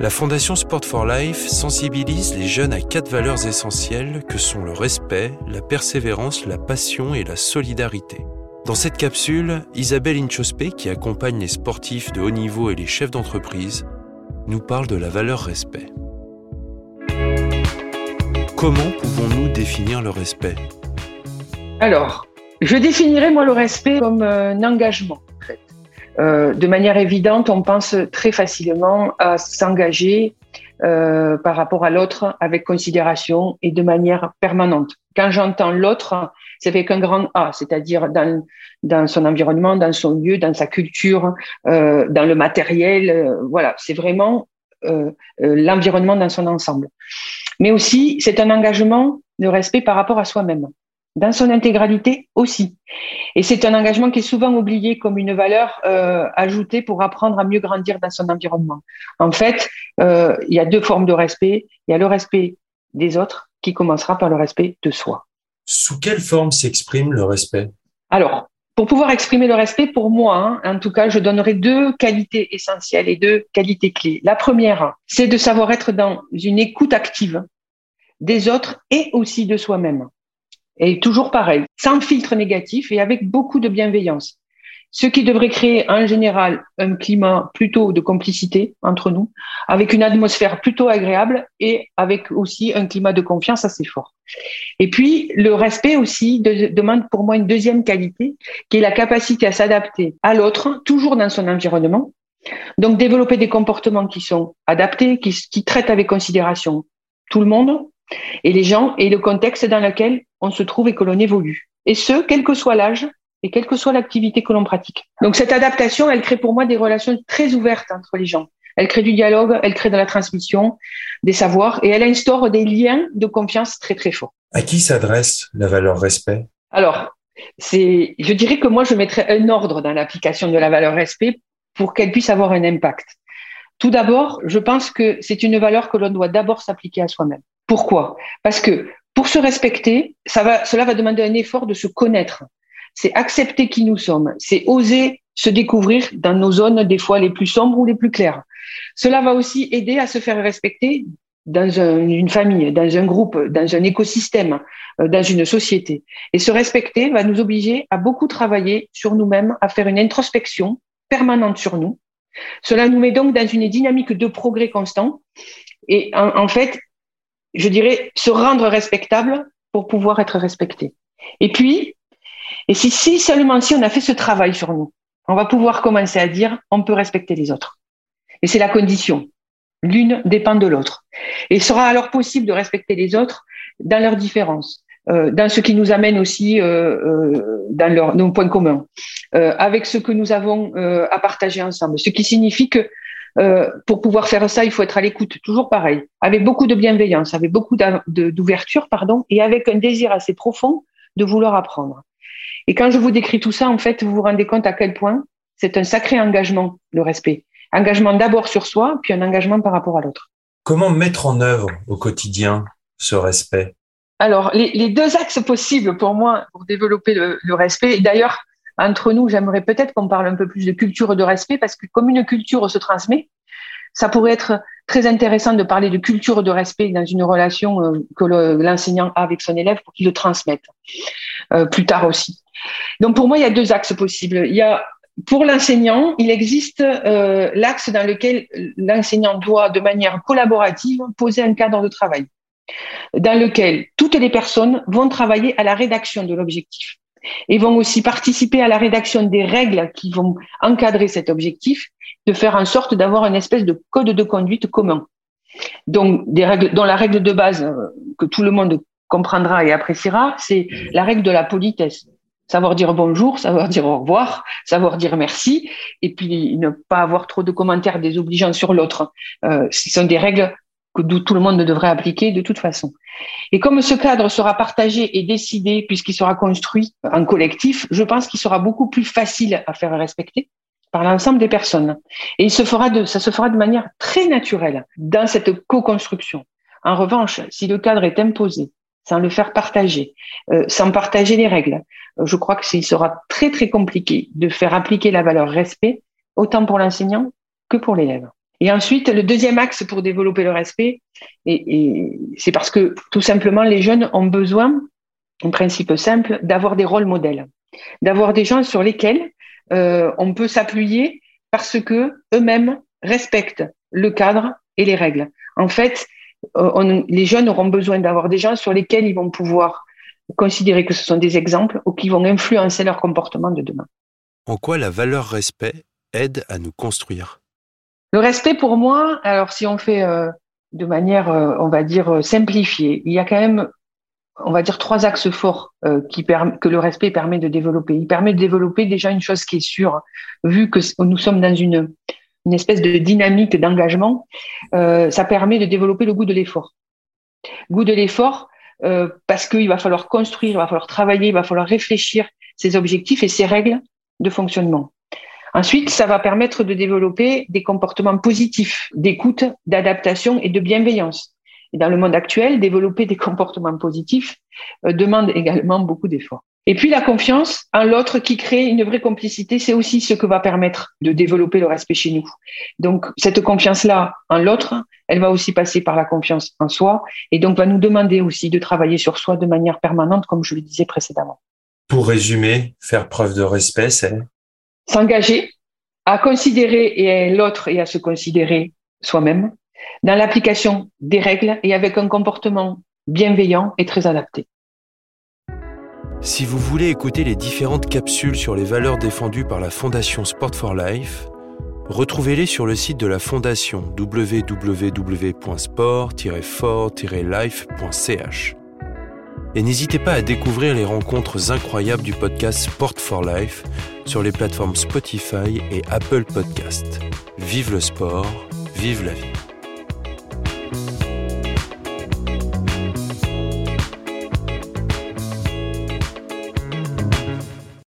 La Fondation Sport for Life sensibilise les jeunes à quatre valeurs essentielles que sont le respect, la persévérance, la passion et la solidarité. Dans cette capsule, Isabelle Inchospé, qui accompagne les sportifs de haut niveau et les chefs d'entreprise, nous parle de la valeur respect. Comment pouvons-nous définir le respect? Alors, je définirais moi le respect comme un engagement. Euh, de manière évidente, on pense très facilement à s'engager euh, par rapport à l'autre avec considération et de manière permanente. Quand j'entends l'autre, c'est avec un grand A, c'est-à-dire dans, son environnement, dans son lieu, dans sa culture, euh, dans le matériel. Voilà, c'est vraiment l'environnement dans son ensemble. Mais aussi, c'est un engagement de respect par rapport à soi-même dans son intégralité aussi. Et c'est un engagement qui est souvent oublié comme une valeur euh, ajoutée pour apprendre à mieux grandir dans son environnement. En fait, euh, il y a deux formes de respect. Il y a le respect des autres qui commencera par le respect de soi. Sous quelle forme s'exprime le respect? Alors, pour pouvoir exprimer le respect, pour moi, hein, en tout cas, je donnerai deux qualités essentielles et deux qualités clés. La première, c'est de savoir être dans une écoute active des autres et aussi de soi-même. Et toujours pareil, sans filtre négatif et avec beaucoup de bienveillance. Ce qui devrait créer en général un climat plutôt de complicité entre nous, avec une atmosphère plutôt agréable et avec aussi un climat de confiance assez fort. Et puis, le respect aussi demande pour moi une deuxième qualité, qui est la capacité à s'adapter à l'autre, toujours dans son environnement. Donc, développer des comportements qui sont adaptés, qui, traitent avec considération tout le monde, et les gens et le contexte dans lequel on se trouve et que l'on évolue. Et ce, quel que soit l'âge et quelle que soit l'activité que l'on pratique. Donc cette adaptation, elle crée pour moi des relations très ouvertes entre les gens. Elle crée du dialogue, elle crée de la transmission, des savoirs et elle instaure des liens de confiance très très forts. À qui s'adresse la valeur respect? Alors, c'est, je dirais que moi je mettrais un ordre dans l'application de la valeur respect pour qu'elle puisse avoir un impact. Tout d'abord, je pense que c'est une valeur que l'on doit d'abord s'appliquer à soi-même. Pourquoi? Parce que pour se respecter, cela va demander un effort de se connaître. C'est accepter qui nous sommes. C'est oser se découvrir dans nos zones des fois les plus sombres ou les plus claires. Cela va aussi aider à se faire respecter dans une famille, dans un groupe, dans un écosystème, euh, dans une société. Et se respecter va nous obliger à beaucoup travailler sur nous-mêmes, à faire une introspection permanente sur nous. Cela nous met donc dans une dynamique de progrès constant. Et en fait, je dirais, se rendre respectable pour pouvoir être respecté. Et puis, et si, si seulement si on a fait ce travail sur nous, on va pouvoir commencer à dire on peut respecter les autres. Et c'est la condition. L'une dépend de l'autre. Et il sera alors possible de respecter les autres dans leurs différences, euh, dans ce qui nous amène aussi euh, euh, dans leur, nos points communs, avec ce que nous avons à partager ensemble. Ce qui signifie que euh, pour pouvoir faire ça, il faut être à l'écoute, toujours pareil, avec beaucoup de bienveillance, avec beaucoup d'ouverture, pardon, et avec un désir assez profond de vouloir apprendre. Et quand je vous décris tout ça, en fait, vous vous rendez compte à quel point c'est un sacré engagement, le respect. Engagement d'abord sur soi, puis un engagement par rapport à l'autre. Comment mettre en œuvre au quotidien ce respect? Alors, les, les, deux axes possibles pour moi pour développer le, le respect, et d'ailleurs, entre nous, j'aimerais peut-être qu'on parle un peu plus de culture de respect parce que comme une culture se transmet, ça pourrait être très intéressant de parler de culture de respect dans une relation euh, que l'enseignant a avec son élève pour qu'il le transmette euh, plus tard aussi. Donc pour moi, il y a deux axes possibles. Il y a pour l'enseignant, il existe euh, l'axe dans lequel l'enseignant doit, de manière collaborative, poser un cadre de travail, dans lequel toutes les personnes vont travailler à la rédaction de l'objectif et vont aussi participer à la rédaction des règles qui vont encadrer cet objectif, de faire en sorte d'avoir une espèce de code de conduite commun. Donc, des dont la règle de base euh, que tout le monde comprendra et appréciera, c'est la règle de la politesse. Savoir dire bonjour, savoir dire au revoir, savoir dire merci, et puis ne pas avoir trop de commentaires désobligeants sur l'autre. Euh, ce sont des règles que tout le monde devrait appliquer de toute façon. Et comme ce cadre sera partagé et décidé puisqu'il sera construit en collectif, je pense qu'il sera beaucoup plus facile à faire respecter par l'ensemble des personnes. Et ça se fera de manière très naturelle dans cette co-construction. En revanche, si le cadre est imposé, sans le faire partager, euh, sans partager les règles, je crois que il sera très très compliqué de faire appliquer la valeur respect autant pour l'enseignant que pour l'élève. Et ensuite, le deuxième axe pour développer le respect, c'est parce que tout simplement les jeunes ont besoin, en principe simple, d'avoir des rôles modèles, d'avoir des gens sur lesquels euh, on peut s'appuyer parce que eux-mêmes respectent le cadre et les règles. En fait, euh, les jeunes auront besoin d'avoir des gens sur lesquels ils vont pouvoir considérer que ce sont des exemples ou qui vont influencer leur comportement de demain. En quoi la valeur respect aide à nous construire? Le respect, pour moi, alors si on fait euh, de manière, euh, on va dire, simplifiée, il y a quand même, on va dire, trois axes forts qui que le respect permet de développer. Il permet de développer déjà une chose qui est sûre, vu que nous sommes dans une une espèce de dynamique d'engagement, euh, ça permet de développer le goût de l'effort. Goût de l'effort euh, parce qu'il va falloir construire, il va falloir travailler, il va falloir réfléchir ses objectifs et ses règles de fonctionnement. Ensuite, ça va permettre de développer des comportements positifs, d'écoute, d'adaptation et de bienveillance. Et dans le monde actuel, développer des comportements positifs euh, demande également beaucoup d'efforts. Et puis la confiance en l'autre qui crée une vraie complicité, c'est aussi ce que va permettre de développer le respect chez nous. Donc cette confiance-là en l'autre, elle va aussi passer par la confiance en soi et donc va nous demander aussi de travailler sur soi de manière permanente, comme je le disais précédemment. Pour résumer, faire preuve de respect, c'est s'engager à considérer l'autre et à se considérer soi-même dans l'application des règles et avec un comportement bienveillant et très adapté. Si vous voulez écouter les différentes capsules sur les valeurs défendues par la Fondation Sport for Life, retrouvez-les sur le site de la Fondation www.sport-for-life.ch. Et n'hésitez pas à découvrir les rencontres incroyables du podcast Sport for Life sur les plateformes Spotify et Apple Podcast. Vive le sport, vive la vie.